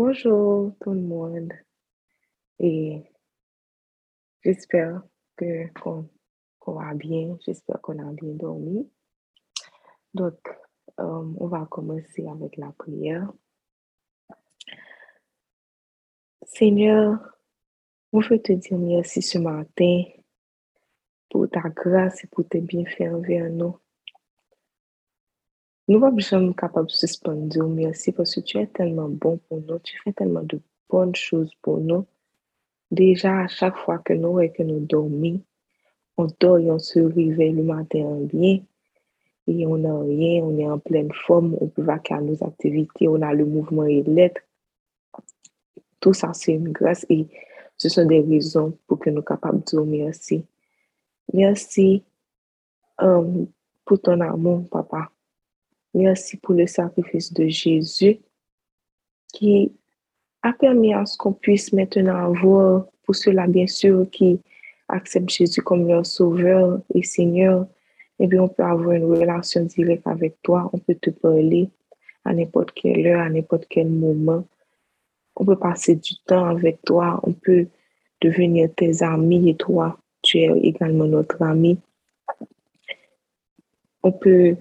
Bonjour tout le monde et j'espère que qu'on va bien, j'espère qu'on a bien dormi. Donc, euh, on va commencer avec la prière. Seigneur, on veut te dire merci ce matin pour ta grâce et pour tes bienfaits envers nous. Nous ne sommes capables de suspendre merci parce que tu es tellement bon pour nous, tu fais tellement de bonnes choses pour nous. Déjà, à chaque fois que nous et que nous dormons, on dort et on se réveille le matin bien et on n'a rien, on est en pleine forme, on peut vaquer à nos activités, on a le mouvement et l'être. Tout ça, c'est une grâce et ce sont des raisons pour que nous soyons capables de dire merci. Merci um, pour ton amour, papa. Merci pour le sacrifice de Jésus qui a permis à ce qu'on puisse maintenant avoir, pour cela bien sûr, qui acceptent Jésus comme leur sauveur et Seigneur, eh bien on peut avoir une relation directe avec toi, on peut te parler à n'importe quelle heure, à n'importe quel moment. On peut passer du temps avec toi, on peut devenir tes amis et toi, tu es également notre ami. On peut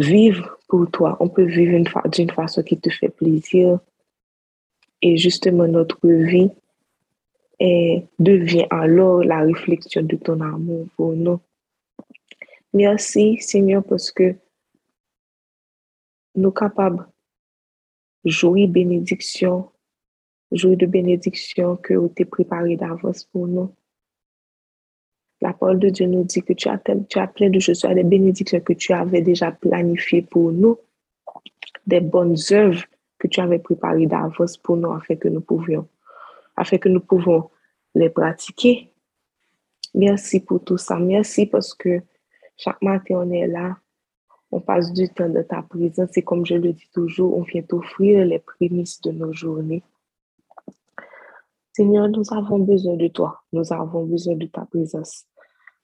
vivre pour toi. On peut vivre d'une façon qui te fait plaisir. Et justement, notre vie devient alors la réflexion de ton amour pour nous. Merci, Seigneur, parce que nous sommes capables de jouer bénédiction, jouer de bénédiction que tu as préparé d'avance pour nous. La parole de Dieu nous dit que tu as, plein de choses, des bénédictions que tu avais déjà planifiées pour nous, des bonnes œuvres que tu avais préparées d'avance pour nous afin que nous pouvions, afin que nous pouvons les pratiquer. Merci pour tout ça. Merci parce que chaque matin on est là, on passe du temps de ta présence et comme je le dis toujours, on vient t'offrir les prémices de nos journées. Seigneur, nous avons besoin de toi. Nous avons besoin de ta présence.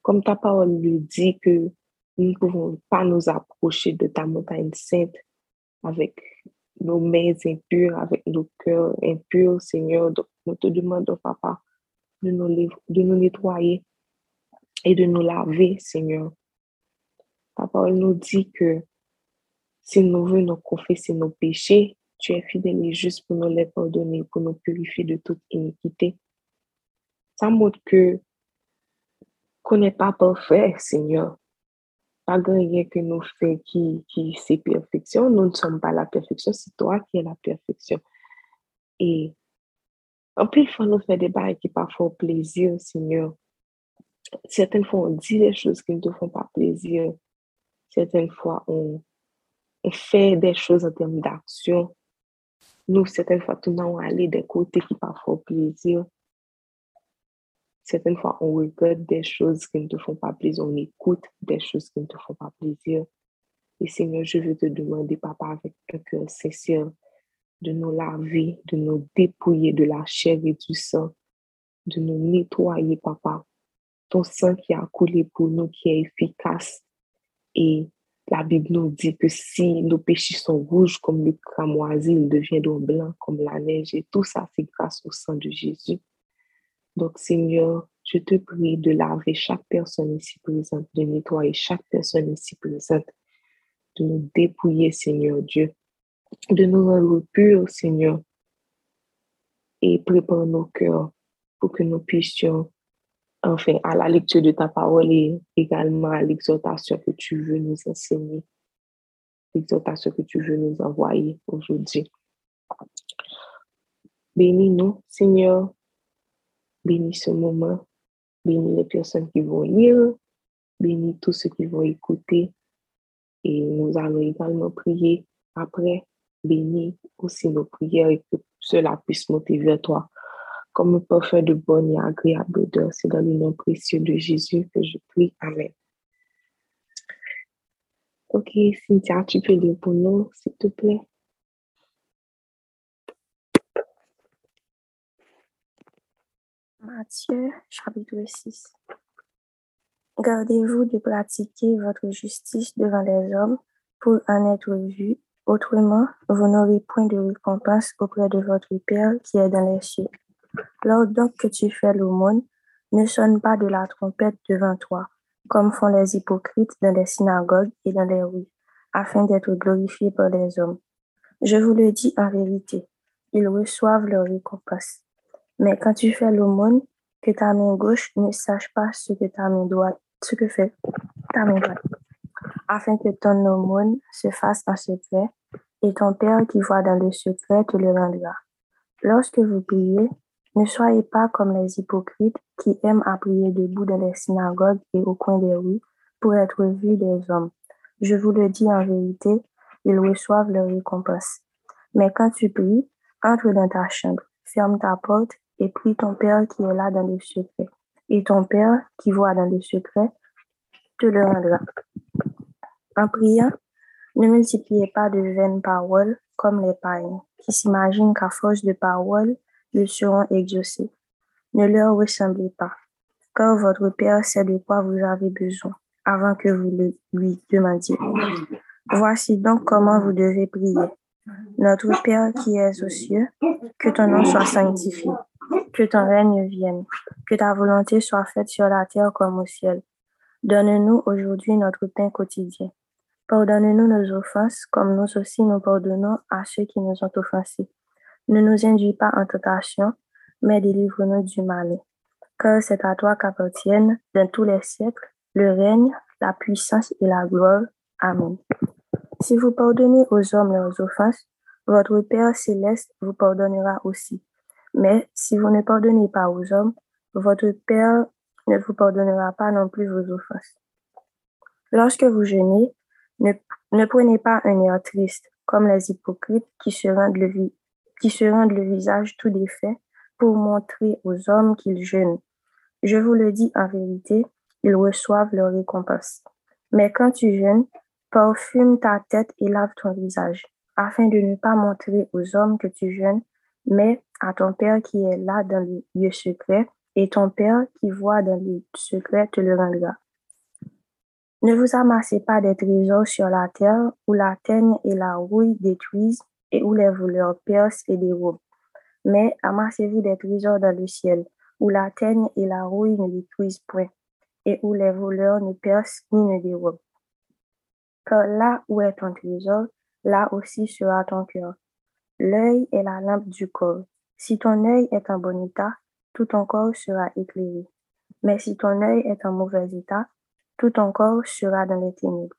Comme ta parole le dit que nous ne pouvons pas nous approcher de ta montagne sainte avec nos mains impures, avec nos cœurs impurs, Seigneur. Donc, nous te demandons, Papa, de nous, de nous nettoyer et de nous laver, Seigneur. Ta parole nous dit que si nous venons confesser nos péchés, tu es fidèle et juste pour nous les pardonner, pour nous purifier de toute iniquité. Ça montre que qu'on n'est pas parfait, Seigneur. Pas rien que nous fait qui, qui c'est perfection. Nous ne sommes pas la perfection, c'est toi qui es la perfection. Et en plus, faut nous faire des bails qui parfois plaisir, Seigneur. Certaines fois, on dit des choses qui ne te font pas plaisir. Certaines fois, on, on fait des choses en termes d'action. Nous, certaines fois, nous allons aller des côtés qui parfois plaisir. Certaines fois, on regarde des choses qui ne te font pas plaisir, on écoute des choses qui ne te font pas plaisir. Et Seigneur, je veux te demander, Papa, avec un cœur sincère, de nous laver, de nous dépouiller de la chair et du sang, de nous nettoyer, Papa. Ton sang qui a coulé pour nous, qui est efficace. Et la Bible nous dit que si nos péchés sont rouges comme le cramoisi, ils deviendront blancs comme la neige. Et tout ça, c'est grâce au sang de Jésus. Donc, Seigneur, je te prie de laver chaque personne ici présente, de nettoyer chaque personne ici présente, de nous dépouiller, Seigneur Dieu, de nous rendre purs, Seigneur, et prépare nos cœurs pour que nous puissions, enfin, à la lecture de ta parole et également à l'exhortation que tu veux nous enseigner, l'exhortation que tu veux nous envoyer aujourd'hui. Bénis-nous, Seigneur, Bénis ce moment. Bénis les personnes qui vont lire. Bénis tous ceux qui vont écouter. Et nous allons également prier après. Bénis aussi nos prières et que cela puisse monter vers toi comme un parfum de bonne et agréable odeur. C'est dans le nom précieux de Jésus que je prie. Amen. Ok, Cynthia, tu peux lire pour nous, s'il te plaît? Matthieu chapitre 6 Gardez-vous de pratiquer votre justice devant les hommes pour en être vu Autrement, vous n'aurez point de récompense auprès de votre Père qui est dans les cieux. Lors donc que tu fais l'aumône, ne sonne pas de la trompette devant toi, comme font les hypocrites dans les synagogues et dans les rues, afin d'être glorifiés par les hommes. Je vous le dis en vérité, ils reçoivent leur récompense. Mais quand tu fais l'aumône, que ta main gauche ne sache pas ce que ta main droite, ce que fait ta main droite, afin que ton aumône se fasse en secret, et ton Père qui voit dans le secret te le rendra. Lorsque vous priez, ne soyez pas comme les hypocrites qui aiment à prier debout dans les synagogues et au coin des rues pour être vus des hommes. Je vous le dis en vérité, ils reçoivent leur récompense. Mais quand tu pries, entre dans ta chambre, ferme ta porte et prie ton Père qui est là dans le secret. Et ton Père qui voit dans le secret te le rendra. En priant, ne multipliez pas de vaines paroles comme les païens, qui s'imaginent qu'à force de paroles, ils seront exaucés. Ne leur ressemblez pas, car votre Père sait de quoi vous avez besoin avant que vous le lui demandiez. Voici donc comment vous devez prier. Notre Père qui es aux cieux, que ton nom soit sanctifié, que ton règne vienne, que ta volonté soit faite sur la terre comme au ciel. Donne-nous aujourd'hui notre pain quotidien. Pardonne-nous nos offenses, comme nous aussi nous pardonnons à ceux qui nous ont offensés ne nous induis pas en tentation, mais délivre-nous du mal. Car c'est à toi qu'appartiennent, dans tous les siècles, le règne, la puissance et la gloire. Amen. Si vous pardonnez aux hommes leurs offenses, votre Père céleste vous pardonnera aussi. Mais si vous ne pardonnez pas aux hommes, votre Père ne vous pardonnera pas non plus vos offenses. Lorsque vous jeûnez, ne, ne prenez pas un air triste, comme les hypocrites qui se rendent le, qui se rendent le visage tout défait pour montrer aux hommes qu'ils jeûnent. Je vous le dis en vérité, ils reçoivent leur récompense. Mais quand tu jeûnes, parfume ta tête et lave ton visage, afin de ne pas montrer aux hommes que tu jeûnes, mais à ton Père qui est là dans le lieu secret, et ton Père qui voit dans le secret te le rendra. Ne vous amassez pas des trésors sur la terre où la teigne et la rouille détruisent et où les voleurs percent et dérobent. Mais amassez-vous des trésors dans le ciel, où la teigne et la rouille ne détruisent point, et où les voleurs ne percent ni ne dérobent. Car là où est ton trésor, là aussi sera ton cœur. L'œil est la lampe du corps. Si ton œil est en bon état, tout ton corps sera éclairé. Mais si ton œil est en mauvais état, tout ton corps sera dans les ténèbres.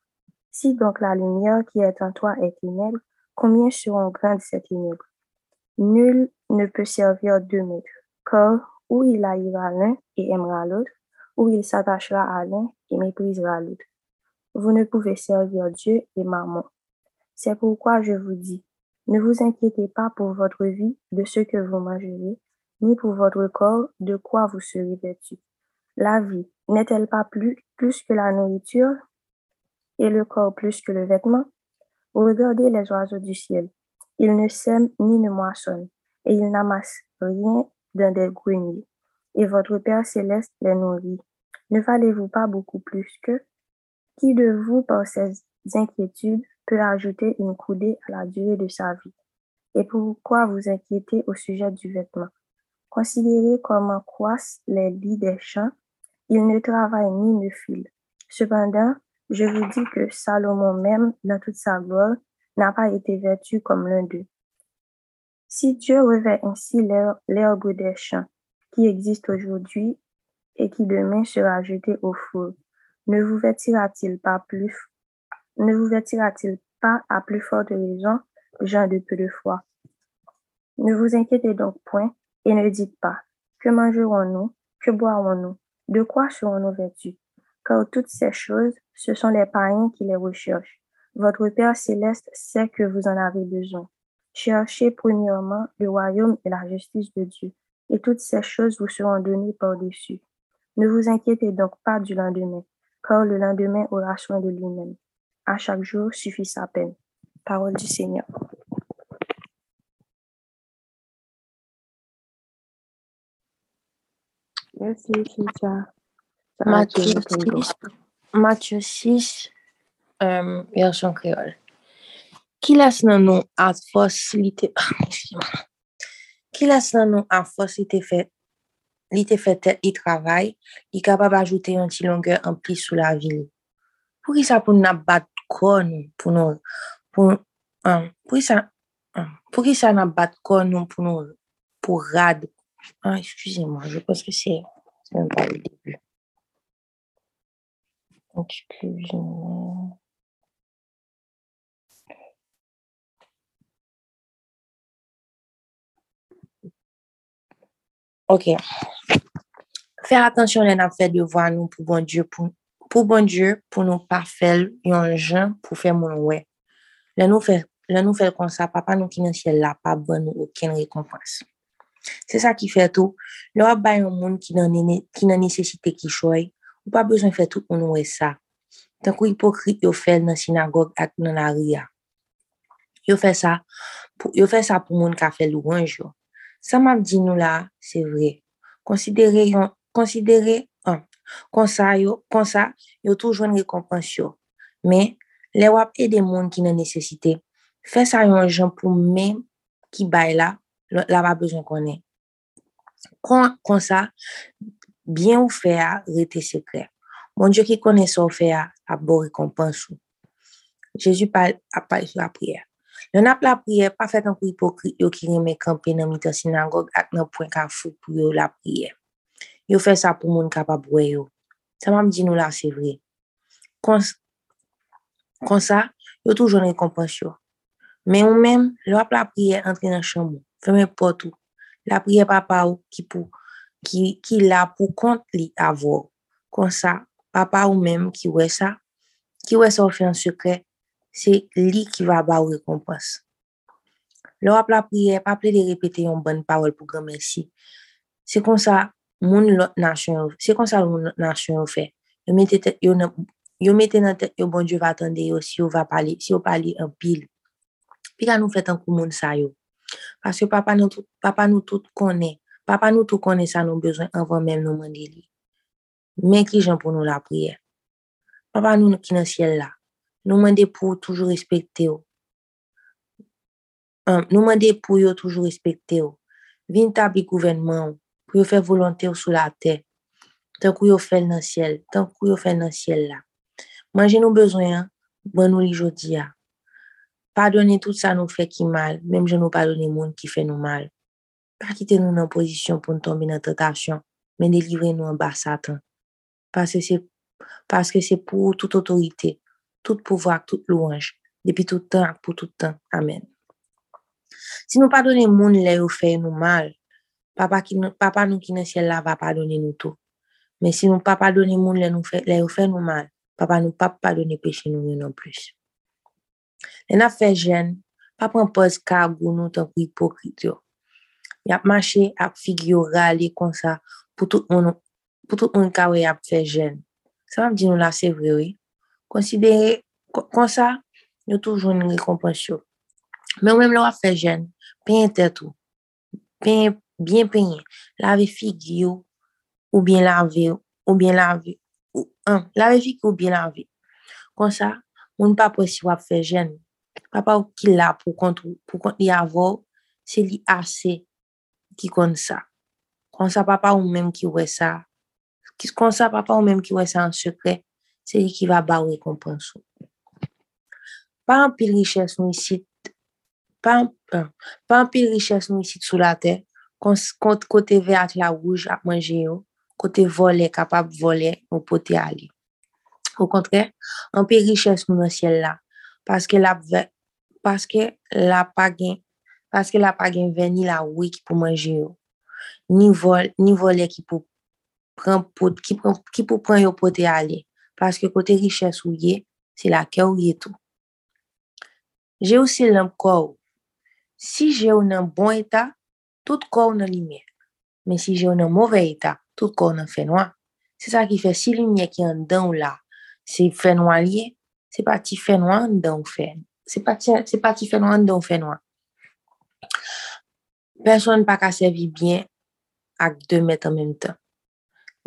Si donc la lumière qui est en toi est ténèbre, Combien seront grandes ces ténèbres? Nul ne peut servir deux maîtres, car ou il haïra l'un et aimera l'autre, ou il s'attachera à l'un et méprisera l'autre. Vous ne pouvez servir Dieu et maman. C'est pourquoi je vous dis, ne vous inquiétez pas pour votre vie de ce que vous mangerez, ni pour votre corps de quoi vous serez vêtu. La vie n'est-elle pas plus, que la nourriture et le corps plus que le vêtement? Regardez les oiseaux du ciel. Ils ne sèment ni ne moissonnent, et ils n'amassent rien dans des greniers. Et votre Père céleste les nourrit. Ne valez-vous pas beaucoup plus que? Qui de vous, par ces inquiétudes, peut ajouter une coudée à la durée de sa vie? Et pourquoi vous inquiétez au sujet du vêtement? Considérez comment croissent les lits des champs. Ils ne travaillent ni ne filent. Cependant, je vous dis que Salomon même, dans toute sa gloire, n'a pas été vêtu comme l'un d'eux. Si Dieu revêt ainsi l'herbe des champs qui existe aujourd'hui et qui demain sera jeté au four, ne vous vêtira-t-il pas plus, ne vous vêtira-t-il pas à plus forte raison, gens de peu de foi? Ne vous inquiétez donc point et ne dites pas, que mangerons-nous, que boirons-nous, de quoi serons-nous vêtus? car toutes ces choses, ce sont les païens qui les recherchent. Votre Père céleste sait que vous en avez besoin. Cherchez premièrement le royaume et la justice de Dieu, et toutes ces choses vous seront données par-dessus. Ne vous inquiétez donc pas du lendemain, car le lendemain aura soin de lui-même. À chaque jour suffit sa peine. Parole du Seigneur. Merci, Cynthia. Matthieu 6, version créole. Ki las nan nou a fos li te... Ki las nan nou a fos li te fet li te fet tet li travay, li kapab ajoute yon ti longeur an pli sou la vil. Pou ki sa pou nou nap bat kon pou nou pou ki sa pou ki sa nap bat kon nou pou nou pou rad. Ekskuse mwa, je pos ke se se mwen pa li debu. Ekskuse mwa. Ok. Fèr atensyon lè nan fè devwa nou pou bon Diyo pou bon Diyo pou nou pa fèl yon jen pou fè moun wè. Lè nou fèl kon sa, papa nou ki nan siel la pa bon nou ouken rekonfans. Se sa ki fè tou, lè wap bay yon moun ki nan nesesite ki choy, ou pa bezon fè tout moun wè sa. Tan kou hipokrit yo fèl nan sinagog ak nan a ria. Yo fè sa pou moun ka fèl ou anjyo. Sa map di nou la, se vre. Konsidere yon, konsidere, konsa yo, konsa, yo toujwen rekompansyo. Men, le wap e de moun ki nan nesesite. Fè sa yon jen pou men ki bay la, la wap bezon konen. Bien ou fè a, rete sekre. Bon Diyo ki konen sa ou fè a, ap bo rekompansyo. Jezu ap pale sou la priye. Yon ap la priye, pa fet an kou hipokrit yo ki reme kampe nan mita sinagog ak pou yo la. Yo fe sa pou moun kapab we yo. Sa mam di nou la se vre. Kon sa, yo toujoun rekompansyo. Men ou men, lo ap la priye entre nan chanmou. Feme potou. La priye papa ou ki la pou kont li avou. Kon sa, papa ou men ki we sa, ki we sa ou fe an sekre, se li ki va ba ou rekompans. Lo ap la priye, pa ple de repete yon bon parol pou gen mersi. Se kon sa, moun lot nasyon, se kon sa moun nasyon ou fe, yo mette nan tet yo bon Diyo va atende yo si yo va pali, si yo pali an pil. Pi ka nou fet an kou moun sa yo. Pas yo papa nou tout kone, papa nou tout kone sa nou bezwen anvan men nou mande li. Men ki jen pou nou la priye? Papa nou ki nan siel la, Nou mande pou toujou respekte yo. Nou mande pou yo toujou respekte yo. Vin tabi gouvenman yo. Pou yo fè volante yo sou la te. Tan kou yo fè nan siel. Tan kou yo fè nan siel la. Manje nou bezwen, ban nou li jodi ya. Padone tout sa nou fè ki mal. Mem je nou padone moun ki fè nou mal. Pa kite nou nan posisyon pou nou tombe nan tentasyon. Men delivre nou an bas satan. Paske se pou tout otorite. tout pouvoi, tout louange, depi tout tan ak pou tout tan. Amen. Si nou padone moun le ou fey nou mal, Papa, ki, papa nou ki nan siel la va padone nou tou. Men si nou pa padone moun le, fe, le yo fe nou mal, papa nou pa padone peche nou yon an plus. Le na fe jen, pa pren poz kagou nou tan pou hipokrit yo. Yap mache ap figyo rale kon sa pou tout moun, moun kawe ap fe jen. Sa mam di nou la se vrewe. Konsidere kon sa, yo toujoun rekompensyon. Men ou men lwa fe jen, pen tetou. Pen bien penye, lave fig yo, ou bien lave, ou bien lave, ou an, lave fig yo ou bien lave. Kon sa, moun pa pwesi wap fe jen, pa pa ou ki la pou kont, pou kont li avou, se li ase ki kon sa. Kon sa, pa pa ou men ki we sa, kon sa, pa pa ou men ki we sa an sekre, se li ki va ba ou rekompansou. Pa an pil riches nou yisit, pa an pil riches nou yisit sou la te, kote ve at la wouj ap manje yo, kote vole kapap vole ou pote ali. Ou kontre, an pil riches nou nan siel la, paske la paske la pagen veni la wouj ki pou manje yo, ni vole ki pou la ke ou ye tou. Je si je ou nan bon eta, tout kou nan limye, men si ou nan mouve eta, tout kou nan fenwa. Se sa ki fe si limye ki an dan ou la, se fenwa liye, se pa ti fenwa an dan ou fen. Se pa ti fenwa an dan ou fenwa. Person pa ka sevi bien ak de met an menm tan.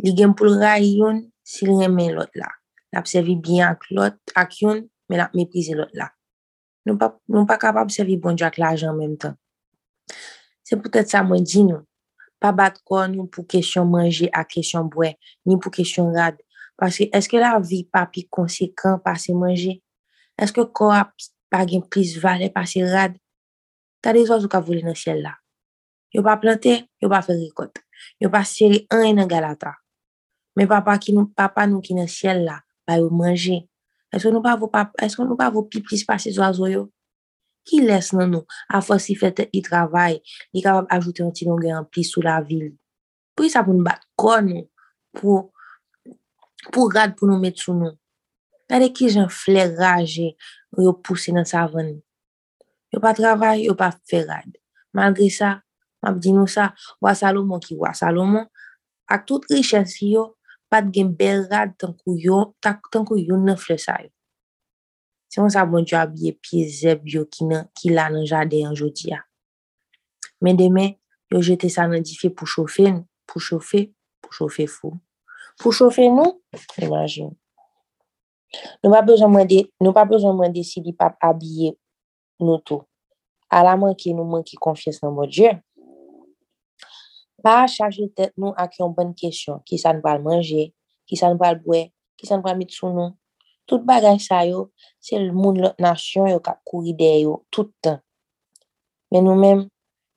Li gen pou l ray yon, si l remen lot la. L ap sevi byen ak lot, ak yon, men ap meprize lot la. Nou pa kapab sevi bon Diyo ak l'ajan menm tan. Se pwetet sa mwen di nou, pa bat kon nou pou kesyon manje ak kesyon bwe, ni pou kesyon rad. Paske eske la vi pa pi konsekant pa se manje? Eske ko ap pa gen plis vale pa se rad? Ta de ka vole nan siel la. Yo pa plante, yo pa fe rekot. Yo pa seri an en an galata. Men papa nou ki nan siel la, yo manje. Eske nou pa pi plis pa se zoyo? Ki les nan nou? A fos si fete yi travay, yi kapab ajoute an ti longe an plis sou la vil. Pou yi sa pou nou bat kon nou? Pou rad pou nou met sou nou? Nade ki jen fler raje yo pousse nan savan nou? Yo pa travay, yo pa fe rad. Malgre sa, map di nou sa, wasalomon ki wasalomon, ak tout riches yo, pat gen bel rad tankou yon nan fle sa yo. Se yon sa bon diyo abye piye zeb yo ki la nan jade yon jodi ya. Men demen, yo jete sa nan di fe pou chofe, pou chofe, pou chofe fou. Pou chofe nou, imagine. Nou pa bezon mwen de si li pap abye nou tou. A la man ki nou man ki konfyes nan moun Diyo. Pa chaje tet nou ak yon bon kesyon. Ki sa nou pal manje, ki sa nou pal bwe, ki sa nou pal mit sou nou. Tout bagay sa yo, se l moun lot nasyon yo kap kou ide yo toutan. Men nou men,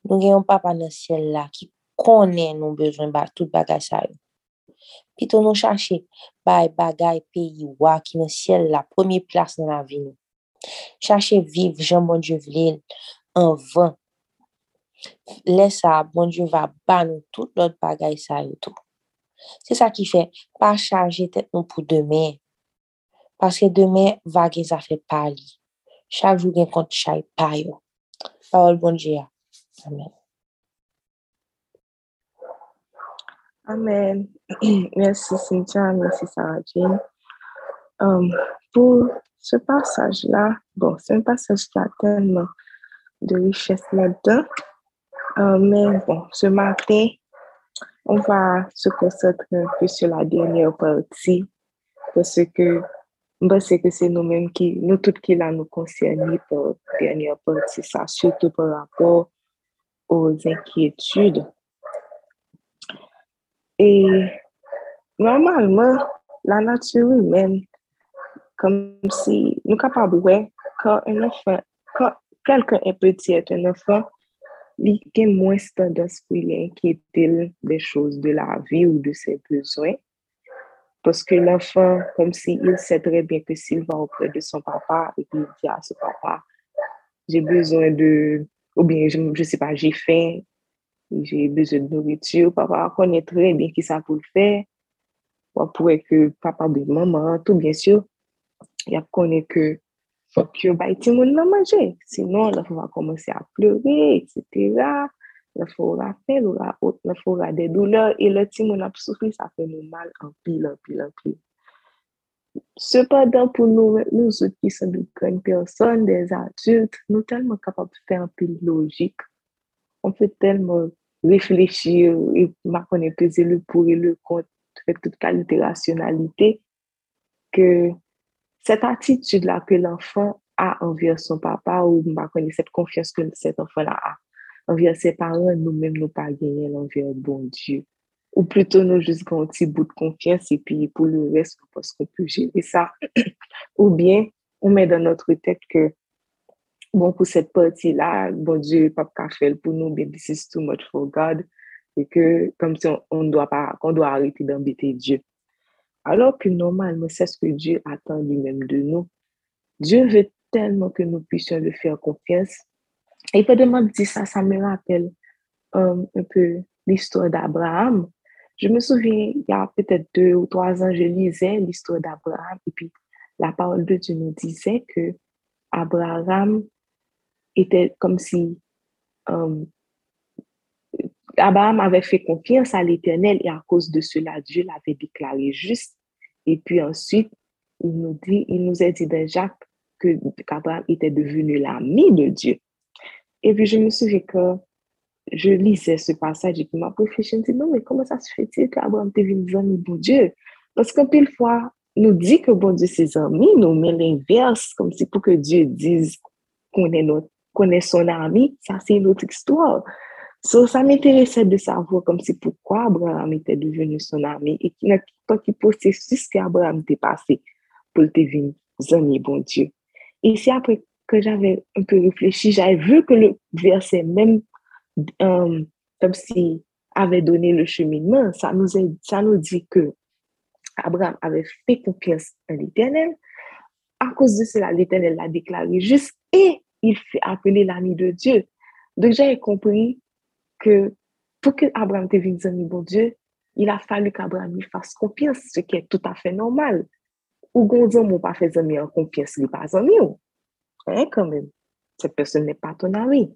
nou gen yon papa nan siel la ki konen nou bezwen ba tout bagay sa yo. Pito nou chache bay bagay peyi wak ki nan siel la, pwemye plas nan la vi nou. Chache viv jan bon Diyo vlil, an van. Lesa bon Diyo va ban nou tout lot bagay sa yo tou. Se sa ki fe, pa chaje tet nou pou demen. Paske demen va gen zafè pali. Chak jou gen kont chay payo. Parol bon Diyo. Amen. Amen. Mersi Cynthia, mersi Sarah Jane. Um, pou se pasaj la, bon, se pasaj la tenman de riches là-dedans. Euh, mais bon, ce matin, on va se concentrer un peu sur la dernière partie parce que c'est que c'est nous-mêmes qui, nous toutes qui là nous concernent pour la dernière partie, ça, surtout par rapport aux inquiétudes. Et normalement, la nature humaine, comme si nous capables, ouais, quand quelqu'un est petit, est un enfant, li gen moins tendance pou il inquiéter des choses de la vie ou de ses besoins. Parce que l'enfant, comme si il sait très bien que s'il va auprès de son papa et qu'il dit à son papa, j'ai besoin de, ou bien je, je sais pas, j'ai faim, j'ai besoin de nourriture, papa connaît très bien qui ça pour le faire. On pourrait que papa de maman, tout bien sûr, il connaît que Fok yo bay ti moun nan manje. Sinon, fwa va komanse a pleure, etc. La fel, la fwa va de douleur, e le ti moun ap soufri, sa fe nou mal anpil, anpil, anpil. Sepadan pou nou, nou zout ki san de kwen person, des adult, nou telman kapap fè anpil logik. On fè telman reflechir, e ma peze le pou e le kont, fè tout kalite rasyonalite, ke cette attitude-là que l'enfant a envers son papa ou ma connaît cette confiance que cet enfant-là a envers ses parents, nous-mêmes, nous pas gagner l'envers bon Dieu. Ou plutôt, nous juste un petit bout de confiance et puis pour le reste, parce qu'on peut gérer ça. ou bien, on met dans notre tête que, bon, pour cette partie-là, bon Dieu, papa fait pour nous, mais this is too much for God. Et que, comme si on, doit pas, qu'on doit arrêter d'embêter Dieu. Alors que normalement, c'est ce que Dieu attend lui-même de nous. Dieu veut tellement que nous puissions lui faire confiance. Et pendant dit ça, ça me rappelle euh, un peu l'histoire d'Abraham. Je me souviens, il y a peut-être deux ou trois ans, je lisais l'histoire d'Abraham et puis la parole de Dieu nous disait que Abraham était comme si euh, Abraham avait fait confiance à l'Éternel et à cause de cela, Dieu l'avait déclaré juste. Et puis ensuite, il nous dit, il nous a dit dans Jacques que qu'Abraham était devenu l'ami de Dieu. Et puis je me souviens que je lisais ce passage et puis ma me dis, non, mais comment ça se fait-il qu'Abraham est devenu l'ami de Dieu? Parce qu'un pile fois, nous dit que bon Dieu c'est amis, nous met l'inverse, comme si pour que Dieu dise connaît, son ami, ça c'est une autre histoire. So, ça m'intéressait de savoir comme c'est pourquoi Abraham était devenu son ami et qui n'a pas qui processus qu'Abraham était passé pour devenir ami, bon Dieu. Et c'est après que j'avais un peu réfléchi, j'avais vu que le verset même euh, comme si avait donné le cheminement, ça nous, ça nous dit que Abraham avait fait confiance à l'Éternel. À cause de cela, l'Éternel l'a déclaré juste et il fait appeler l'ami de Dieu. Donc, j'ai compris que pour que Abraham devienne ami bon Dieu, il a fallu qu'Abraham lui fasse confiance, ce qui est tout à fait normal. Ou gonzon mon pas fait ami en confiance, il pas ami. Hein, quand même. Cette personne n'est pas ton ami.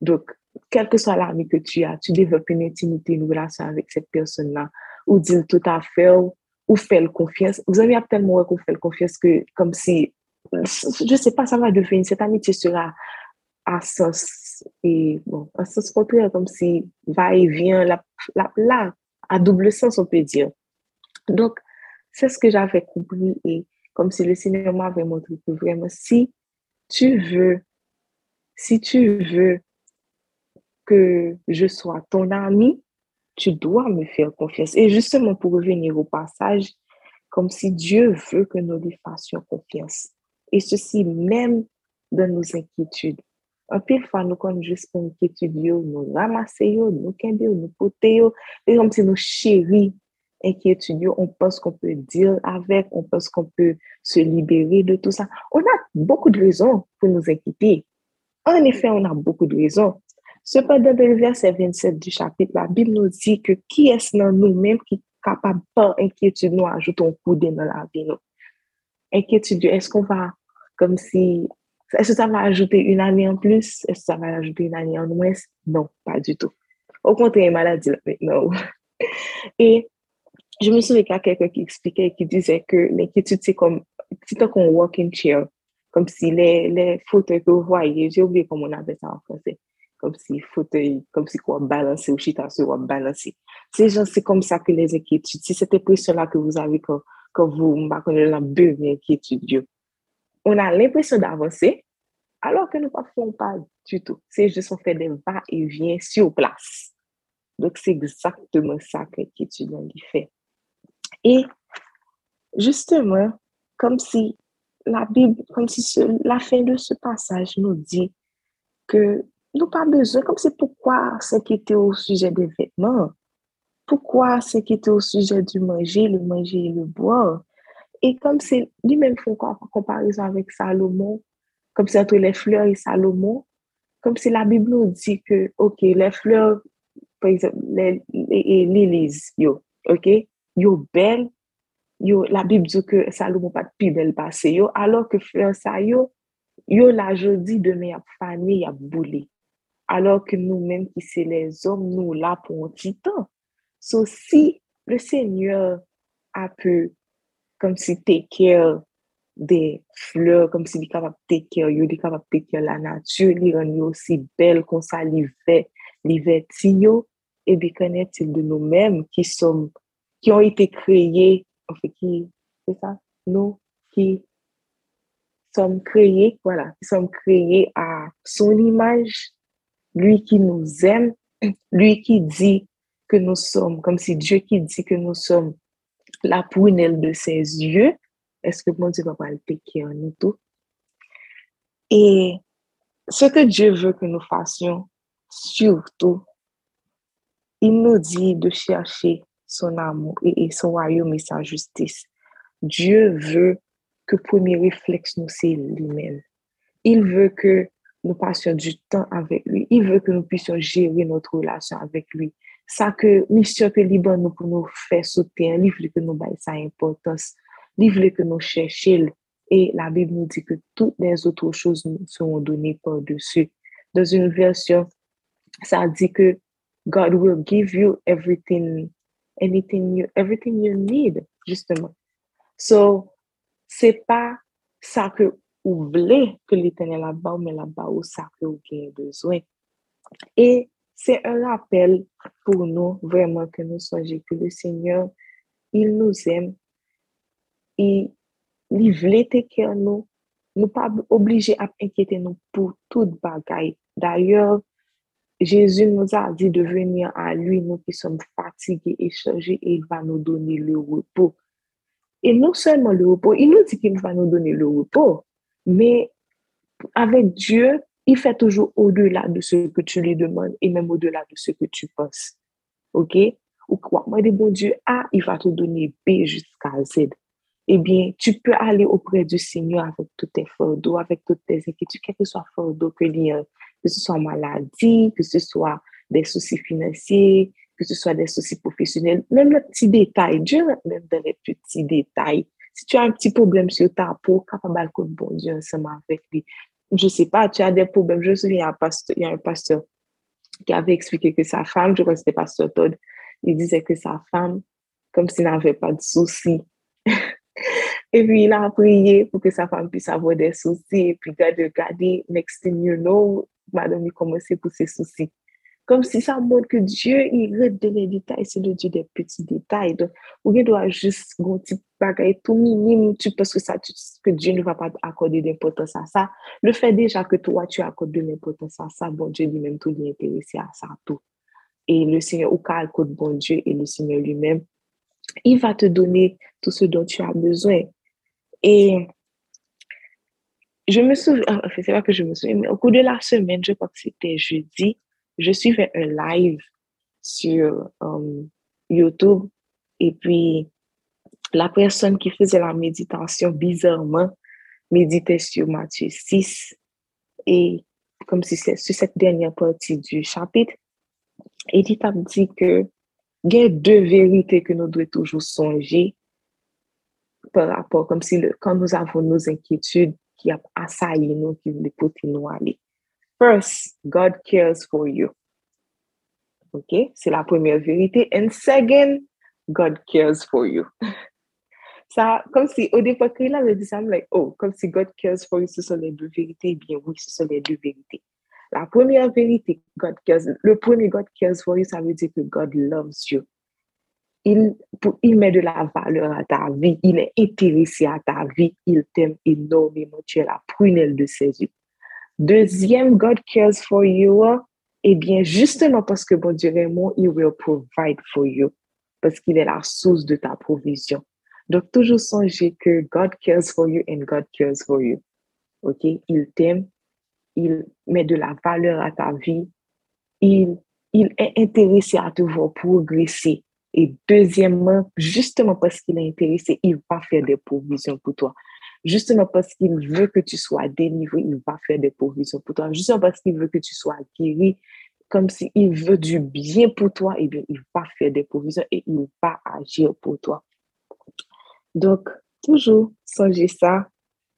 Donc, quel que soit l'ami que tu as, tu développes une intimité, une relation avec cette personne-là, ou dire tout à fait, ou faire confiance. Vous avez tellement qu'on fait confiance que, comme si, je ne sais pas, ça va devenir, cette amitié sera à sens, et bon, à sens contraire, comme si va et vient, là, là, à double sens, on peut dire. Donc, c'est ce que j'avais compris et comme si le Seigneur m'avait montré que vraiment, si tu veux, si tu veux que je sois ton ami, tu dois me faire confiance. Et justement, pour revenir au passage, comme si Dieu veut que nous lui fassions confiance. Et ceci même dans nos inquiétudes. Un peu fois, nous comme juste pour inquiétude, nous ramasser, nous kende, nous poter, et comme si nous chéris inquiétude, on pense qu'on peut dire avec, on pense qu'on peut se libérer de tout ça. On a beaucoup de raisons pour nous inquiéter. En effet, on a beaucoup de raisons. Cependant, dans le verset 27 du chapitre, la Bible nous dit que qui est-ce dans nous-mêmes qui est capable par inquiétude nous ajouter un coup dans la vie nous? Inquiétude, est-ce qu'on va comme si est-ce que ça va ajouter une année en plus? Est-ce que ça va ajouter une année en moins? Non, pas du tout. Au contraire, maladie, non. Et je me souviens qu'il y a quelqu'un qui expliquait, qui disait que l'inquiétude, c'est comme, c'est comme un walking chair. Comme si les, les fauteuils que vous voyez, j'ai oublié comment on appelle ça en français comme si fauteuil, comme si quoi balancer ou chita sur quoi balancer. C'est genre, c'est comme ça que les inquiétudes, c'est cette impression-là que vous avez quand, quand vous, m'apprenez la bulle inquiétude. On a l'impression d'avancer, alors que nous ne faisons pas du tout. C'est juste on fait des va-et-vient sur place. Donc, c'est exactement ça que l'inquiétude fait. Et justement, comme si la Bible, comme si la fin de ce passage nous dit que nous pas besoin, comme c'est pourquoi s'inquiéter au sujet des vêtements, pourquoi s'inquiéter au sujet du manger, le manger et le boire. Et comme c'est lui-même fait comparaison avec Salomon, comme c'est entre les fleurs et Salomon, comme si la Bible nous dit que, OK, les fleurs, par exemple, les, les, yo, OK, la Bible dit que Salomon pas de plus belle passé, yo, alors que fleurs ça, yo, yo la jeudi, demain, y a fané, y a boulé alors que nous-mêmes qui sommes les hommes, nous là pour un petit temps. Si le Seigneur a pu, comme si take care des fleurs, comme si il est capable de take care, il est capable de take care la nature, il rend aussi belle qu'on ça, il fait, et bien connaît-il de nous-mêmes qui sommes, qui ont été créés, en fait, qui, c'est ça, nous, qui sommes créés, voilà, qui sommes créés à son image, lui qui nous aime, lui qui dit que nous sommes, comme si Dieu qui dit que nous sommes la prunelle de ses yeux, est-ce que mon Dieu va pas le péquer en nous tout? Et ce que Dieu veut que nous fassions, surtout, il nous dit de chercher son amour et, son royaume et sa justice. Dieu veut que premier réflexe nous, c'est lui-même. Il veut que nous passions du temps avec lui. Il veut que nous puissions gérer notre relation avec lui. Ça que mission que libre nous pour nous faire sauter, il veut que nous baillons sa importance. Il veut que nous cherchions. Et la Bible nous dit que toutes les autres choses nous seront données par-dessus. Dans une version, ça dit que God will give you everything, anything you, everything you need, justement. So, c'est pas ça que ou voulez que l'Éternel là-bas, mais là-bas où ça que vous avez besoin. Et c'est un rappel pour nous, vraiment, que nous soyons que le Seigneur, il nous aime, et il voulait que nous, nous pas obligés à inquiéter nous pour toute bagaille. D'ailleurs, Jésus nous a dit de venir à lui, nous qui sommes fatigués et chargés, et il va nous donner le repos. Et non seulement le repos, il nous dit qu'il va nous donner le repos, mais avec Dieu, il fait toujours au-delà de ce que tu lui demandes et même au-delà de ce que tu penses. OK? Ou quoi? Moi, dis bon Dieu A, il va te donner B jusqu'à Z. Eh bien, tu peux aller auprès du Seigneur avec tous tes fardeaux, avec toutes tes inquiétudes, quel que soit fardeau que l'il que ce soit maladie, que ce soit des soucis financiers, que ce soit des soucis professionnels, même les petits détails. Dieu même dans les petits détails. Si tu as un petit problème sur ta peau, capable de bon Dieu ensemble avec lui je sais pas, tu as des problèmes. Je me souviens, il y a un pasteur, qui avait expliqué que sa femme, je crois que c'était pasteur Todd, il disait que sa femme, comme s'il n'avait pas de soucis. et puis, il a prié pour que sa femme puisse avoir des soucis. Et puis, regardez, next thing you know, madame, il commençait pour ses soucis. Comme si ça montre que Dieu, il reste les détails, c'est le Dieu des petits détails. Donc, ou il doit juste, petit bagage tout minime, tu penses que, ça, que Dieu ne va pas accorder d'importance à ça. Le fait déjà que toi, tu accordes de l'importance à ça, bon Dieu lui-même, tout est intéressé à ça, tout. Et le Seigneur, au cas accorde bon Dieu et le Seigneur lui-même, il va te donner tout ce dont tu as besoin. Et je me souviens, enfin, c'est pas que je me souviens, mais au cours de la semaine, je crois que c'était jeudi, je suivais un live sur um, YouTube et puis la personne qui faisait la méditation, bizarrement, méditait sur Matthieu 6 et comme si c'est sur cette dernière partie du chapitre, et a dit que il y a deux vérités que nous devons toujours songer par rapport, comme si quand nous avons nos inquiétudes qui a assailli nous, qui veulent nous aller. First, God cares for you. OK? C'est la première vérité. And second, God cares for you. Ça, comme si au départ, quand il avait dit ça, I'm like, oh, comme si God cares for you, ce sont les deux vérités. Eh bien, oui, ce sont les deux vérités. La première vérité, God cares, le premier God cares for you, ça veut dire que God loves you. Il, met de la valeur à ta vie, il est intéressé à ta vie, il t'aime énormément, tu es la prunelle de ses yeux. Deuxième, God cares for you, eh bien, justement parce que bon Dieu Raymond, il will provide for you, parce qu'il est la source de ta provision. Donc, toujours songer que God cares for you and God cares for you. OK? Il t'aime, il met de la valeur à ta vie, il, il est intéressé à te voir progresser. Et deuxièmement, justement parce qu'il est intéressé, il va faire des provisions pour toi. Justement parce qu'il veut que tu sois délivré, il va faire des provisions pour toi. Justement parce qu'il veut que tu sois guéri, comme s'il veut du bien pour toi, eh bien, il va faire des provisions et il va agir pour toi. Donc, toujours songez ça.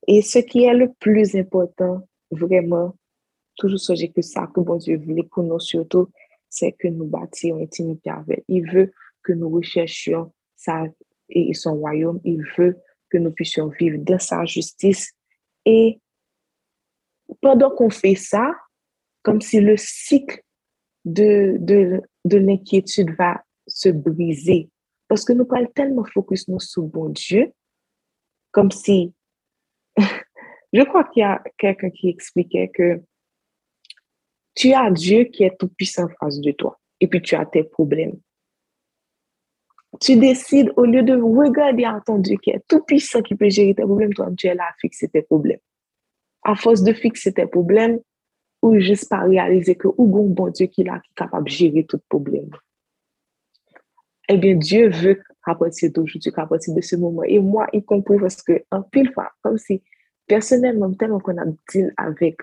Et ce qui est le plus important, vraiment, toujours songer que ça, que bon Dieu voulait pour nous surtout, c'est que nous bâtions intimité avec. Il veut que nous recherchions ça et son royaume. Il veut que nous puissions vivre dans sa justice. Et pendant qu'on fait ça, comme si le cycle de, de, de l'inquiétude va se briser. Parce que nous parlons tellement focus nous sur bon Dieu, comme si, je crois qu'il y a quelqu'un qui expliquait que tu as Dieu qui est tout puissant face de toi, et puis tu as tes problèmes tu décides, au lieu de regarder à ton Dieu qui est tout puissant, qui peut gérer tes problèmes, toi, tu es là à fixer tes problèmes. À force de fixer tes problèmes, ou juste pas réaliser que ou bon bon Dieu qui est là, qui est capable de gérer tout problème. Eh bien, Dieu veut qu'à partir d'aujourd'hui, qu'à partir de ce moment, et moi y compris, parce que en pile fois, comme si personnellement, tellement qu'on a deal avec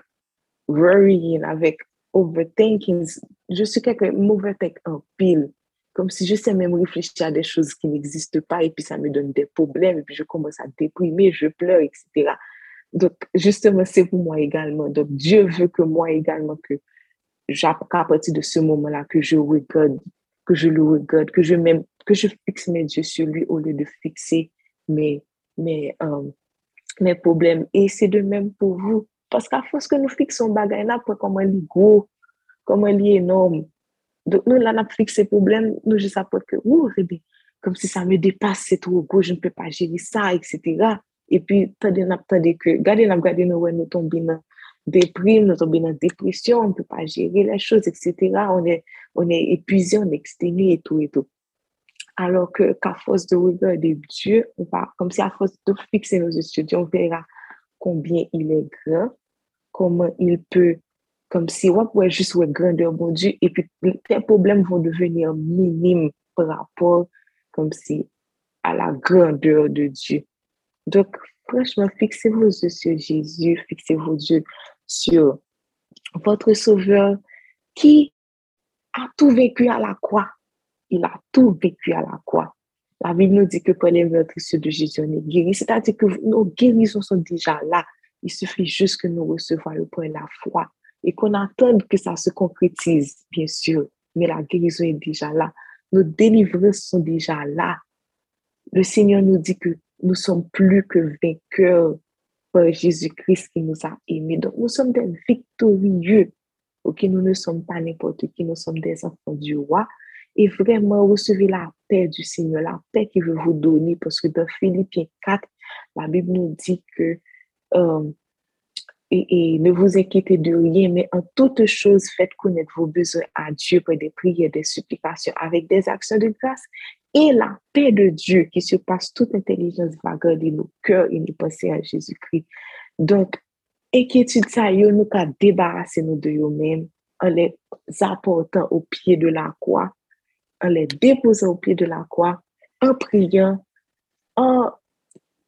worrying, avec overthinking, je suis quelqu'un mauvais en pile comme si je sais même réfléchir à des choses qui n'existent pas et puis ça me donne des problèmes et puis je commence à déprimer, je pleure, etc. Donc, justement, c'est pour moi également. Donc, Dieu veut que moi également, que à partir de ce moment-là, que je regarde, que je le regarde, que je, même, que je fixe mes yeux sur lui au lieu de fixer mes, mes, euh, mes problèmes. Et c'est de même pour vous. Parce qu'à force que nous fixons bagaille là, comment il est gros, comment il est énorme, donc, nous, là, on a fixé problème, nous, je sais pas que, ouh, comme si ça me dépasse, c'est trop gros, je ne peux pas gérer ça, etc. Et puis, tande nap tande que, gade nap gade nou wè nou tombe nan déprime, nou tombe nan dépression, on ne peut pas gérer les choses, etc. On est, on est épuisé, on est exténué et tout et tout. Alors que, qu'à force de regarder Dieu, on va, comme si à force de fixer nos yeux, on verra combien il est grand, comment il peut, comme si on pouvait juste voir grandeur mon Dieu, et puis tes problèmes vont devenir minimes par rapport, comme si, à la grandeur de Dieu. Donc, franchement, fixez vos yeux sur Jésus, fixez vos yeux sur votre Sauveur qui a tout vécu à la croix. Il a tout vécu à la croix. La Bible nous dit que pour les meurtrissures de Jésus, on est guéri. C'est-à-dire que nos guérisons sont déjà là. Il suffit juste que nous recevions le point la foi et qu'on attende que ça se concrétise, bien sûr. Mais la guérison est déjà là. Nos délivrances sont déjà là. Le Seigneur nous dit que nous sommes plus que vainqueurs par Jésus-Christ qui nous a aimés. Donc, nous sommes des victorieux. Ok, nous ne sommes pas n'importe qui, nous sommes des enfants du roi. Et vraiment, recevez la paix du Seigneur, la paix qu'il veut vous donner, parce que dans Philippiens 4, la Bible nous dit que euh, et, ne vous inquiétez de rien, mais en toute chose, faites connaître vos besoins à Dieu par des prières, des supplications, avec des actions de grâce. Et la paix de Dieu qui surpasse toute intelligence va garder nos cœurs et nos pensées à Jésus-Christ. Donc, inquiétude ça, nous nous débarrasser nous de nous-mêmes en les apportant au pied de la croix, en les déposant au pied de la croix, en priant, en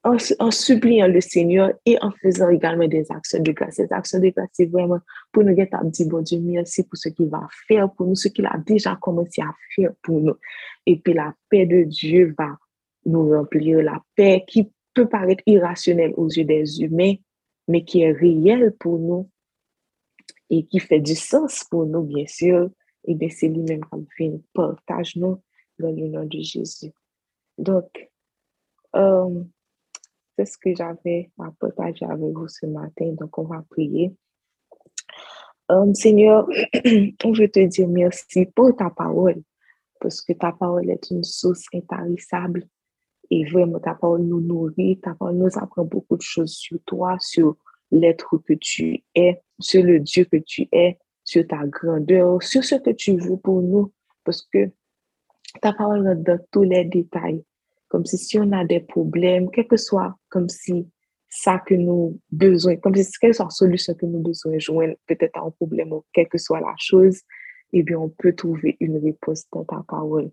en, suppliant le Seigneur et en faisant également des actions de grâce. Ces actions de grâce, c'est vraiment pour nous dire, bon Dieu, merci pour ce qu'il va faire pour nous, ce qu'il a déjà commencé à faire pour nous. Et puis la paix de Dieu va nous remplir, la paix qui peut paraître irrationnelle aux yeux des humains, mais qui est réelle pour nous et qui fait du sens pour nous, bien sûr. Et bien, c'est lui-même qui fait partage nous dans le nom de Jésus. Donc, euh, ce que j'avais à partager avec vous ce matin. Donc, on va prier. Um, Seigneur, on veut te dire merci pour ta parole, parce que ta parole est une source intarissable. Et vraiment, ta parole nous nourrit, ta parole nous apprend beaucoup de choses sur toi, sur l'être que tu es, sur le Dieu que tu es, sur ta grandeur, sur ce que tu veux pour nous, parce que ta parole nous donne tous les détails comme si, si on a des problèmes, quel que soit, comme si ça que nous besoin, comme si quelle soit la solution que nous besoin joindre peut-être un problème ou quelle que soit la chose, eh bien, on peut trouver une réponse dans ta parole.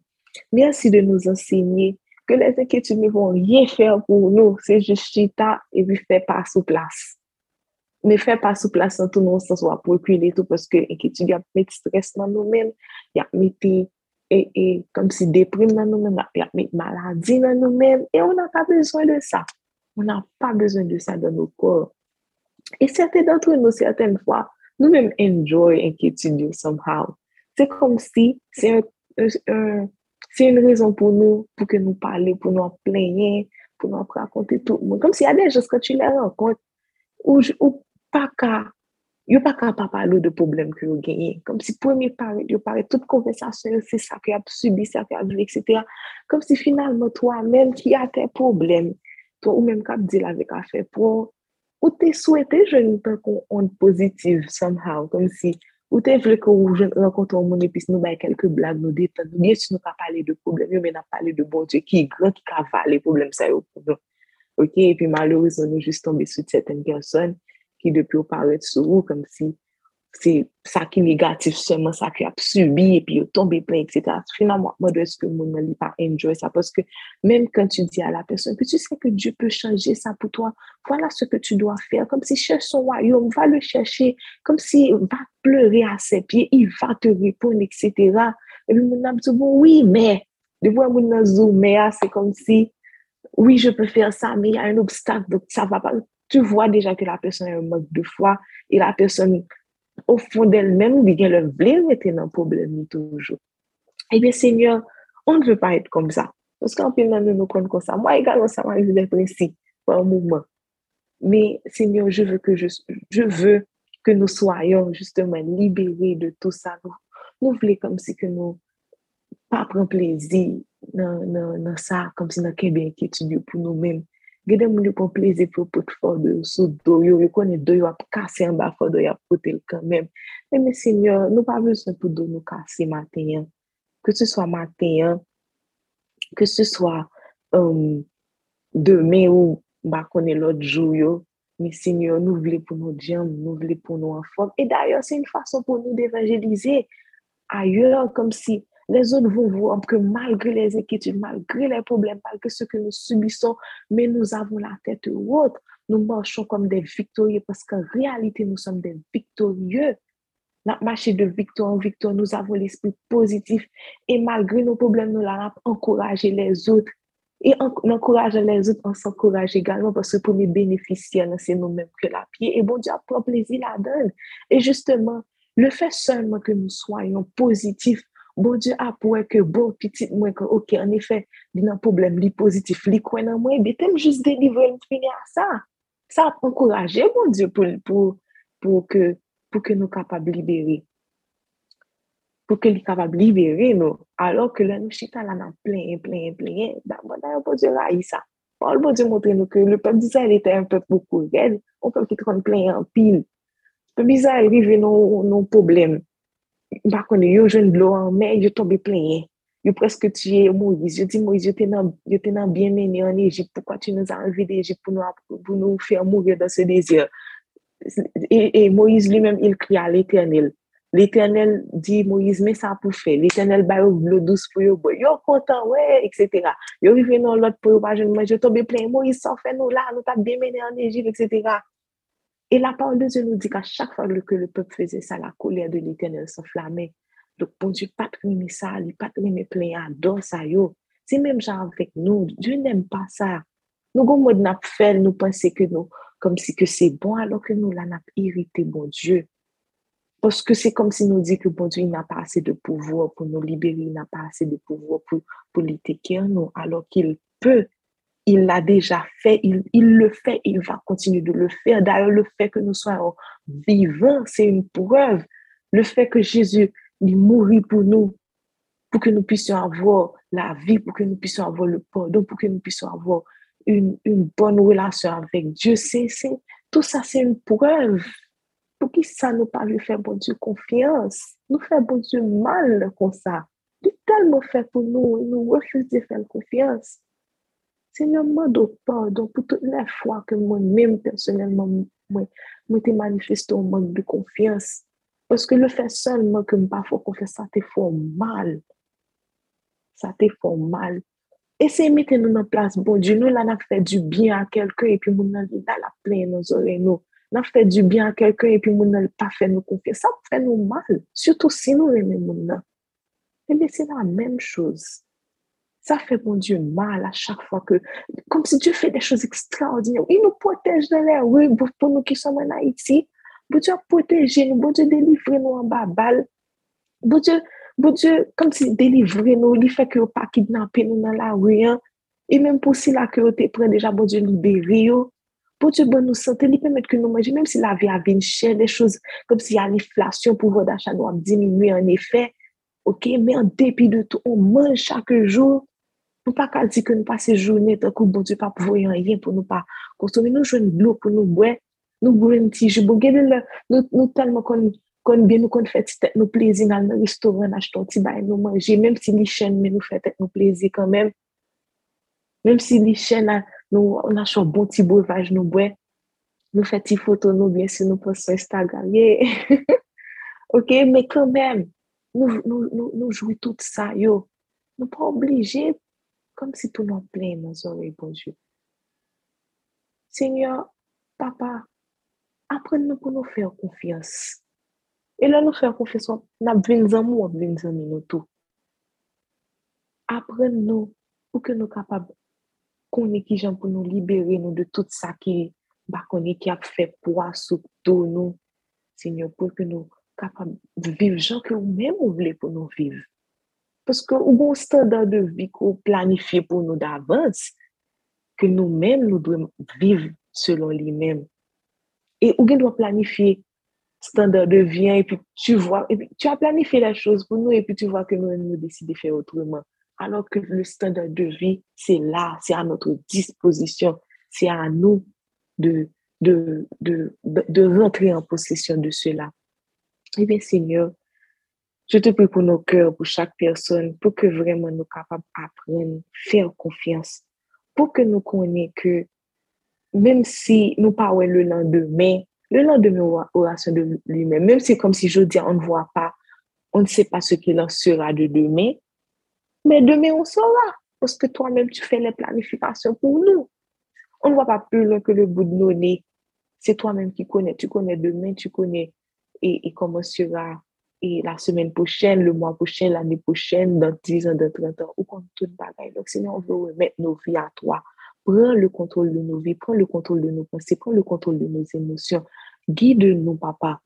Merci de nous enseigner que les inquiétudes ne vont rien faire pour nous. C'est juste chita et puis faire pas sous place. Mais faire pas sous place en tout non sens soit pour reculer tout parce que l'inquiétude y a mis stress dans nous-mêmes, il y a mis et, et comme si déprime dans nous-mêmes, il y a maladie dans nous-mêmes, et on n'a pas besoin de ça. On n'a pas besoin de ça dans nos corps. Et certains d'entre nous, certaines fois, nous-mêmes enjoy inquiétude somehow. C'est comme si c'est un, un, une raison pour nous, pour que nous parlions, pour nous plaigner, pour nous raconter tout le monde. Comme s'il y a des choses que tu les rencontres, ou, ou pas qu'à yo pas capable parler de problèmes que vous gagnez. Comme si parler toute conversation, c'est ça que a subi, ça que a vu, etc. Comme si finalement toi-même qui a tes problèmes, toi ou même cap dire avec affaire pour ou t'es souhaité jeune qu'on on positive somehow, comme si ou t'es voulu vous rencontre un monde et puis nous bail quelques blagues, nous détendre, bien sûr nous pas parler de problèmes, nous parler de bon Dieu qui est grand, qui cavale les problèmes ça pour nous. OK, et puis malheureusement nous juste tombé sur certaines personnes qui depuis paraît sur vous comme si c'est ça qui est négatif seulement ça qui a subi et puis tombé plein etc finalement moi de ce que mon ne pas enjoy ça parce que même quand tu dis à la personne que tu sais que Dieu peut changer ça pour toi voilà ce que tu dois faire comme si cherche son royaume va le chercher comme si va pleurer à ses pieds il va te répondre etc et puis âme dit bon oui mais de voir mon zoom mais c'est comme si oui je peux faire ça mais il y a un obstacle donc ça va pas tu vois déjà que la personne a un manque de foi et la personne, au fond d'elle-même, elle le blé était dans problème toujours. Eh bien, Seigneur, on ne veut pas être comme ça. Parce qu'en plus, nous nous comme ça. Moi également, ça m'arrive d'être ainsi, par un moment. Mais Seigneur, je veux que je, je veux que nous soyons justement libérés de tout ça. Nous, voulons comme si que nous pas prendre plaisir dans, ça, comme si nous avons bien inquiétude pour nous-mêmes Gede moun yo pon pleze pou pot fòd yo sou do yo, yo konen do yo ap kase an ba fòd yo ap potel kanmem. Mè seigneur, nou pa vèson pou do nou kase matenyan. Ke se swa matenyan, ke se swa demè ou ba konen lot jou yo, mè seigneur, nou vle pou nou djam, nou vle pou nou an fòd. E d'ayor, se yon fason pou nou devangelize ayor, kom si Les autres vont voir que malgré les inquiétudes, malgré les problèmes, malgré ce que nous subissons, mais nous avons la tête haute. Nous marchons comme des victorieux parce qu'en réalité, nous sommes des victorieux. Notre marché de victoire en victoire, nous avons l'esprit positif et malgré nos problèmes, nous avons encouragé les autres. Et en encourageant les autres, on s'encourage également parce que pour les bénéficiaires, c'est nous-mêmes que la pied. Et bon Dieu a plaisir la donne. Et justement, le fait seulement que nous soyons positifs, Bon Dieu apouè ke bon pitit mwen ke ok, en efè, di nan problem li pozitif, li kwen nan mwen, bi tem jist delivre l'fini a sa. Sa ap ankoraje, bon Dieu, pou ke nou kapab libere. Pou ke li kapab libere nou, alò ke lè nou chita la nan plen, plen, plen, dan bon Dieu, bon Dieu la yi sa. Bon Dieu montre nou ke le pep dizay lete un pep poukou red, on pep ki tron plen an pil. Pep dizay rive nou problem. Bakon yo jen blo an men, yo tombe plenye. Yo preske tye Moïse. Yo di Moïse, yo te nan bien meni an Egypt. Poukwa ti nou an envi de Egypt pou nou fè an moure dan se dezir? Et Moïse men, il kri a l'Eternel. L'Eternel di Moïse, men sa pou fè. L'Eternel bayo blo douz pou yo. Yo kontan, wè, etc. Yo rive nan lot pou yo bajen mwen. Yo tombe plenye. Moïse sa fè nou la, nou ta bien meni an Egypt, etc. Et la parole de Dieu nous dit qu'à chaque fois que le peuple faisait ça, la colère de l'éternel s'enflammait. Donc, bon Dieu, pas de ça, il pas de plein dos ça, yo. C'est même genre avec nous. Dieu n'aime pas ça. Nous, comme n'a fait, nous penser que nous, comme si que c'est bon, alors que nous, là, n'a irrité, bon Dieu. Parce que c'est comme si nous dit que bon Dieu, il n'a pas assez de pouvoir pour nous libérer, il n'a pas assez de pouvoir pour, pour nous, alors qu'il peut il l'a déjà fait, il, le fait, il va continuer de le faire. D'ailleurs, le fait que nous soyons vivants, c'est une preuve. Le fait que Jésus mourit pour nous, pour que nous puissions avoir la vie, pour que nous puissions avoir le pardon, pour que nous puissions avoir une, bonne relation avec Dieu. C'est, tout ça, c'est une preuve. Pour qui ça nous pas lui faire bon Dieu confiance? Nous faire bon Dieu mal comme ça. Il tellement fait pour nous, nous refusons de faire confiance. Seigneur, demande pardon pour toutes les fois que moi-même, personnellement, moi, moi t'ai manifesté un manque de confiance. Parce que le fait seulement que parfois confiance, ça te fait mal. Ça te fait mal. Essayez de mettre nous en place. Bon Dieu, nous, là, on a fait du bien à quelqu'un et puis nous, avons la pleine nos oreilles, nous. On fait du bien à quelqu'un et puis nous, n'avons pas fait nous confiance. Ça fait nous mal. Surtout si nous aimons nous. Et bien, c'est la même chose. Ça fait mon Dieu mal à chaque fois que, comme si Dieu fait des choses extraordinaires. Il nous protège dans les rues pour nous qui sommes en Haïti. Bon Dieu protéger nous, bon Dieu délivrer nous en bas balle. Bon Dieu, bon Dieu, comme si délivrer nous, il fait que pas kidnapper nous dans la rue. Hein. Et même pour si vous te prend déjà, bon Dieu libérer. Bon Dieu, bon nous santé, il permet que nous mangeons, même si la vie a bien cher, des choses comme s'il y a l'inflation, pouvoir d'achat nous a diminué en effet. OK, mais en dépit de tout, on mange chaque jour. Nou pa ka di ke nou pa se jounet akou bon di pa pou voyan yin pou nou pa konsome. Nou jwen blou pou nou bwe, nou bwen ti jibou. Gede lè, nou telman kon bien nou kon fè ti tek nou plezi nan nou restoran achton ti bay nou manje. Mèm si li chen men nou fè tek nou plezi kanmèm. Mèm si li chen nou achton bon ti bouvaj nou bwe. Nou fè ti foto nou bien si nou post so Instagram. Ok, mè kanmèm, nou jwi tout sa yo. Nou pa oblije comme si tout nous plein nos oreilles, bon Dieu. Seigneur, papa, apprenez-nous pour nous faire confiance. Et là, nous faire confiance, nous avons 20 ans, nous avons 20 ans, nous tout. Apprenez-nous pour que nous soyons capables de pour nous libérer nous de tout ça qui bah, qui a fait poids sur tout nous. Seigneur, pour que nous soyons capables de vivre gens que nous-mêmes voulons pour nous vivre. Parce que ou bon standard de vie qu'on planifie pour nous d'avance, que nous-mêmes, nous devons vivre selon lui-même. Et ou doit planifier standard de vie, et puis tu vois, tu as planifié la chose pour nous, et puis tu vois que nous, nous décidons de faire autrement. Alors que le standard de vie, c'est là, c'est à notre disposition. c'est à nous de, de, de, de rentrer en possession de cela. Eh bien, Seigneur, je te prie pour nos cœurs, pour chaque personne, pour que vraiment nous capables d'apprendre, faire confiance, pour que nous connaissions que même si nous parlons le lendemain, le lendemain aura de lui-même, même si comme si je dis on ne voit pas, on ne sait pas ce qu'il en sera de demain, mais demain on saura, parce que toi-même tu fais les planifications pour nous. On ne voit pas plus loin que le bout de nos nez. C'est toi-même qui connais. Tu connais demain, tu connais et, et comment sera et la semaine prochaine, le mois prochain, l'année prochaine, dans 10 ans, dans 30 ans, ou quand tout bagaille. Donc, Seigneur, on veut remettre nos vies à toi. Prends le contrôle de nos vies, prends le contrôle de nos pensées, prends le contrôle de nos émotions. Guide-nous, papa.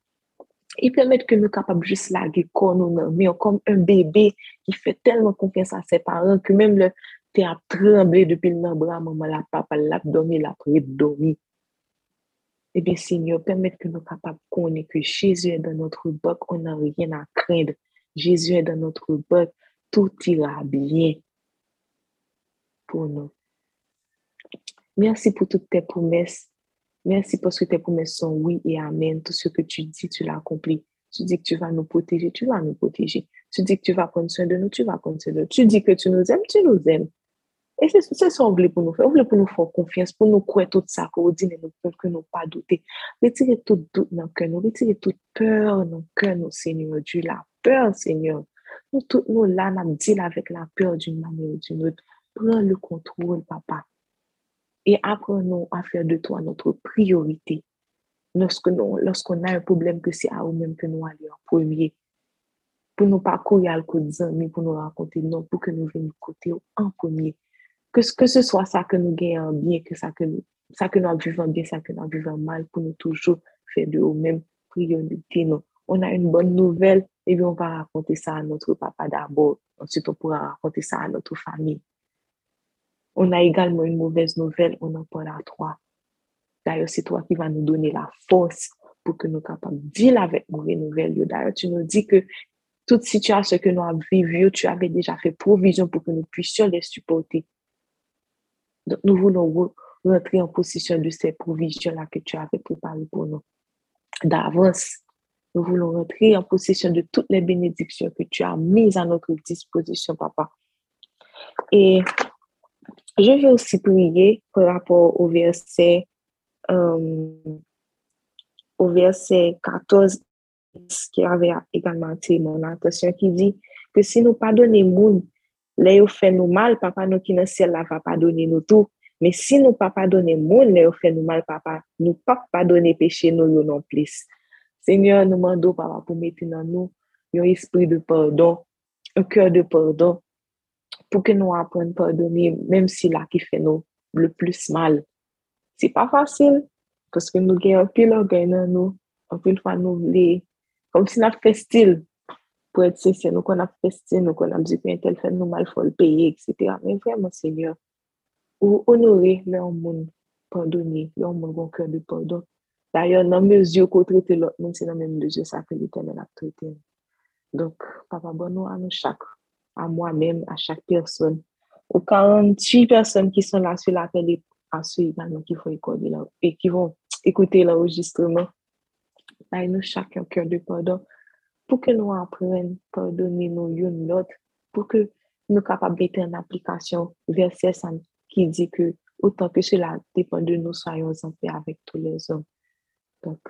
Et permettre que nous capables juste comme nous comme un bébé qui fait tellement confiance à ses parents que même le tu as tremblé depuis le bras, maman, la papa, l'a dormi, l'a dormi. Eh bien, Seigneur, permette que nous capables de connaître que Jésus est dans notre boc, on n'a rien à craindre. Jésus est dans notre boc, tout ira bien pour nous. Merci pour toutes tes promesses. Merci parce que tes promesses sont oui et amen. Tout ce que tu dis, tu l'as accompli. Tu dis que tu vas nous protéger, tu vas nous protéger. Tu dis que tu vas prendre soin de nous, tu vas prendre soin de nous. Tu dis que tu nous aimes, tu nous aimes. Et c'est ça qu'on voulait pour nous faire. On voulait pour nous faire confiance, pour nous croire tout ça, qu'on dit, pour que nous pas douter. Retirez tout doute dans le cœur, nous retirez toute peur dans le cœur, nous, Seigneur Dieu. La peur, Seigneur. Nous, tous nous là, nous dit avec la peur d'une manière ou d'une autre. Prends le contrôle, papa. Et apprenons à faire de toi notre priorité. Lorsqu'on a un problème, que c'est à nous-mêmes que nous allons en premier. Pour nous pas courir à le mais pour nous raconter, non, pour que nous venions côté en premier que, que ce soit ça que nous gagnons bien, que ça que nous, ça que nous vivons bien, ça que nous vivons mal, pour nous toujours faire de nous-mêmes priorité. Non. On a une bonne nouvelle, et bien on va raconter ça à notre papa d'abord. Ensuite, on pourra raconter ça à notre famille. On a également une mauvaise nouvelle, on en parle à toi. D'ailleurs, c'est toi qui vas nous donner la force pour que nous capables de deal avec mauvaise nouvelle. D'ailleurs, tu nous dis que toute situation que nous avons vécue, tu avais déjà fait provision pour que nous puissions les supporter. Donc, nous voulons rentrer en possession de ces provisions-là que tu avais préparées pour nous. D'avance, nous voulons rentrer en possession de toutes les bénédictions que tu as mises à notre disposition, papa. Et je vais aussi prier par rapport au verset, euh, au verset 14 qui avait également attiré mon attention, qui dit que si nous pardonnons Là, yo fait nous mal, papa nous qui dans ciel là va pardonner nous tout. Mais si nous pas pardonner monde, là yo fait nous mal, papa, nous pas pardonner péché nous non plus. Seigneur, nous demandons, papa, pour mettre dans nous un esprit de pardon, un cœur de pardon, pour que nous apprenions à pardonner, même si là qui fait nous le plus mal. C'est pas facile, parce que nous avons un pile orgueil dans nous, un pile fois nous voulons, comme si nous fait style, pour être sincère, nous qu'on a festé, nous qu'on a dit qu'un tel fait nous mal, faut le payer, etc. Mais vraiment, Seigneur, ou honorer leur monde, pardonner, leur monde, bon cœur de pardon. D'ailleurs, dans mesure qu'on traite l'autre monde, c'est dans même mesure ça que l'éternel a traité. Donc, Papa, bon, nous à nous chaque, à moi-même, à chaque personne, aux 48 personnes qui sont là sur l'appel à ceux également qui vont écouter et qui vont écouter l'enregistrement. Là, nous chacun cœur de pardon pour que nous apprenions à pardonner nos une l'autre, pour que nous capables de mettre en application verset qui dit que autant que cela dépend de nous, soyons en paix avec tous les hommes. Donc,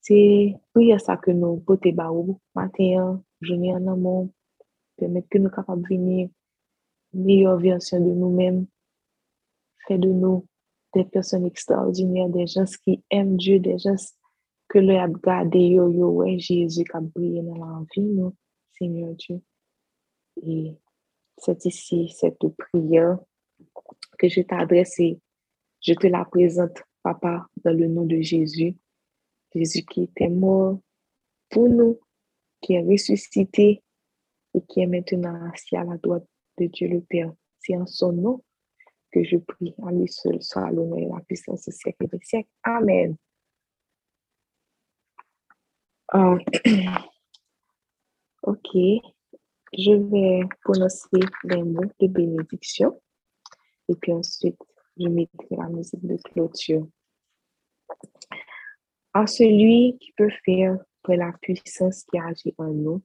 c'est pour ça que nous portons baou matin, journée en amont, permettre que nous capables de venir meilleure version de nous-mêmes, faire de nous des personnes extraordinaires, des gens qui aiment Dieu, des gens que le ap gade yo yo we Jésus qui a brillé dans la vie, nous, Seigneur Dieu. Et c'est ici, cette prière que je t'adresse et je te la présente, Papa, dans le nom de Jésus. Jésus qui était mort pour nous, qui est ressuscité et qui est maintenant assis à la droite de Dieu le Père. C'est en son nom que je prie à lui seul, soit l'honneur et la puissance au siècle des siècles. Amen. Euh, ok, je vais prononcer les mots de bénédiction et puis ensuite je mettrai la musique de clôture. À celui qui peut faire pour la puissance qui agit en nous,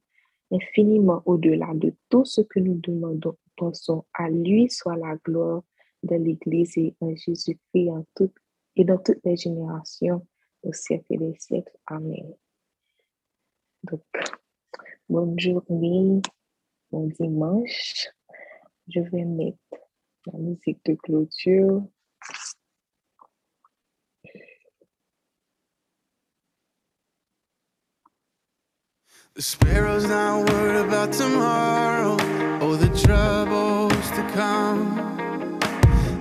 infiniment au-delà de tout ce que nous demandons, pensons à lui soit la gloire de l'Église et en Jésus-Christ en et dans toutes les générations, au siècle des siècles. Amen. Donc, bonne journée, bon dimanche. Je vais mettre la musique de clôture. The sparrow's not worried about tomorrow or the troubles to come.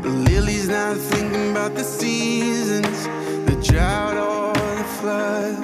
The lily's not thinking about the seasons, the drought or the flood.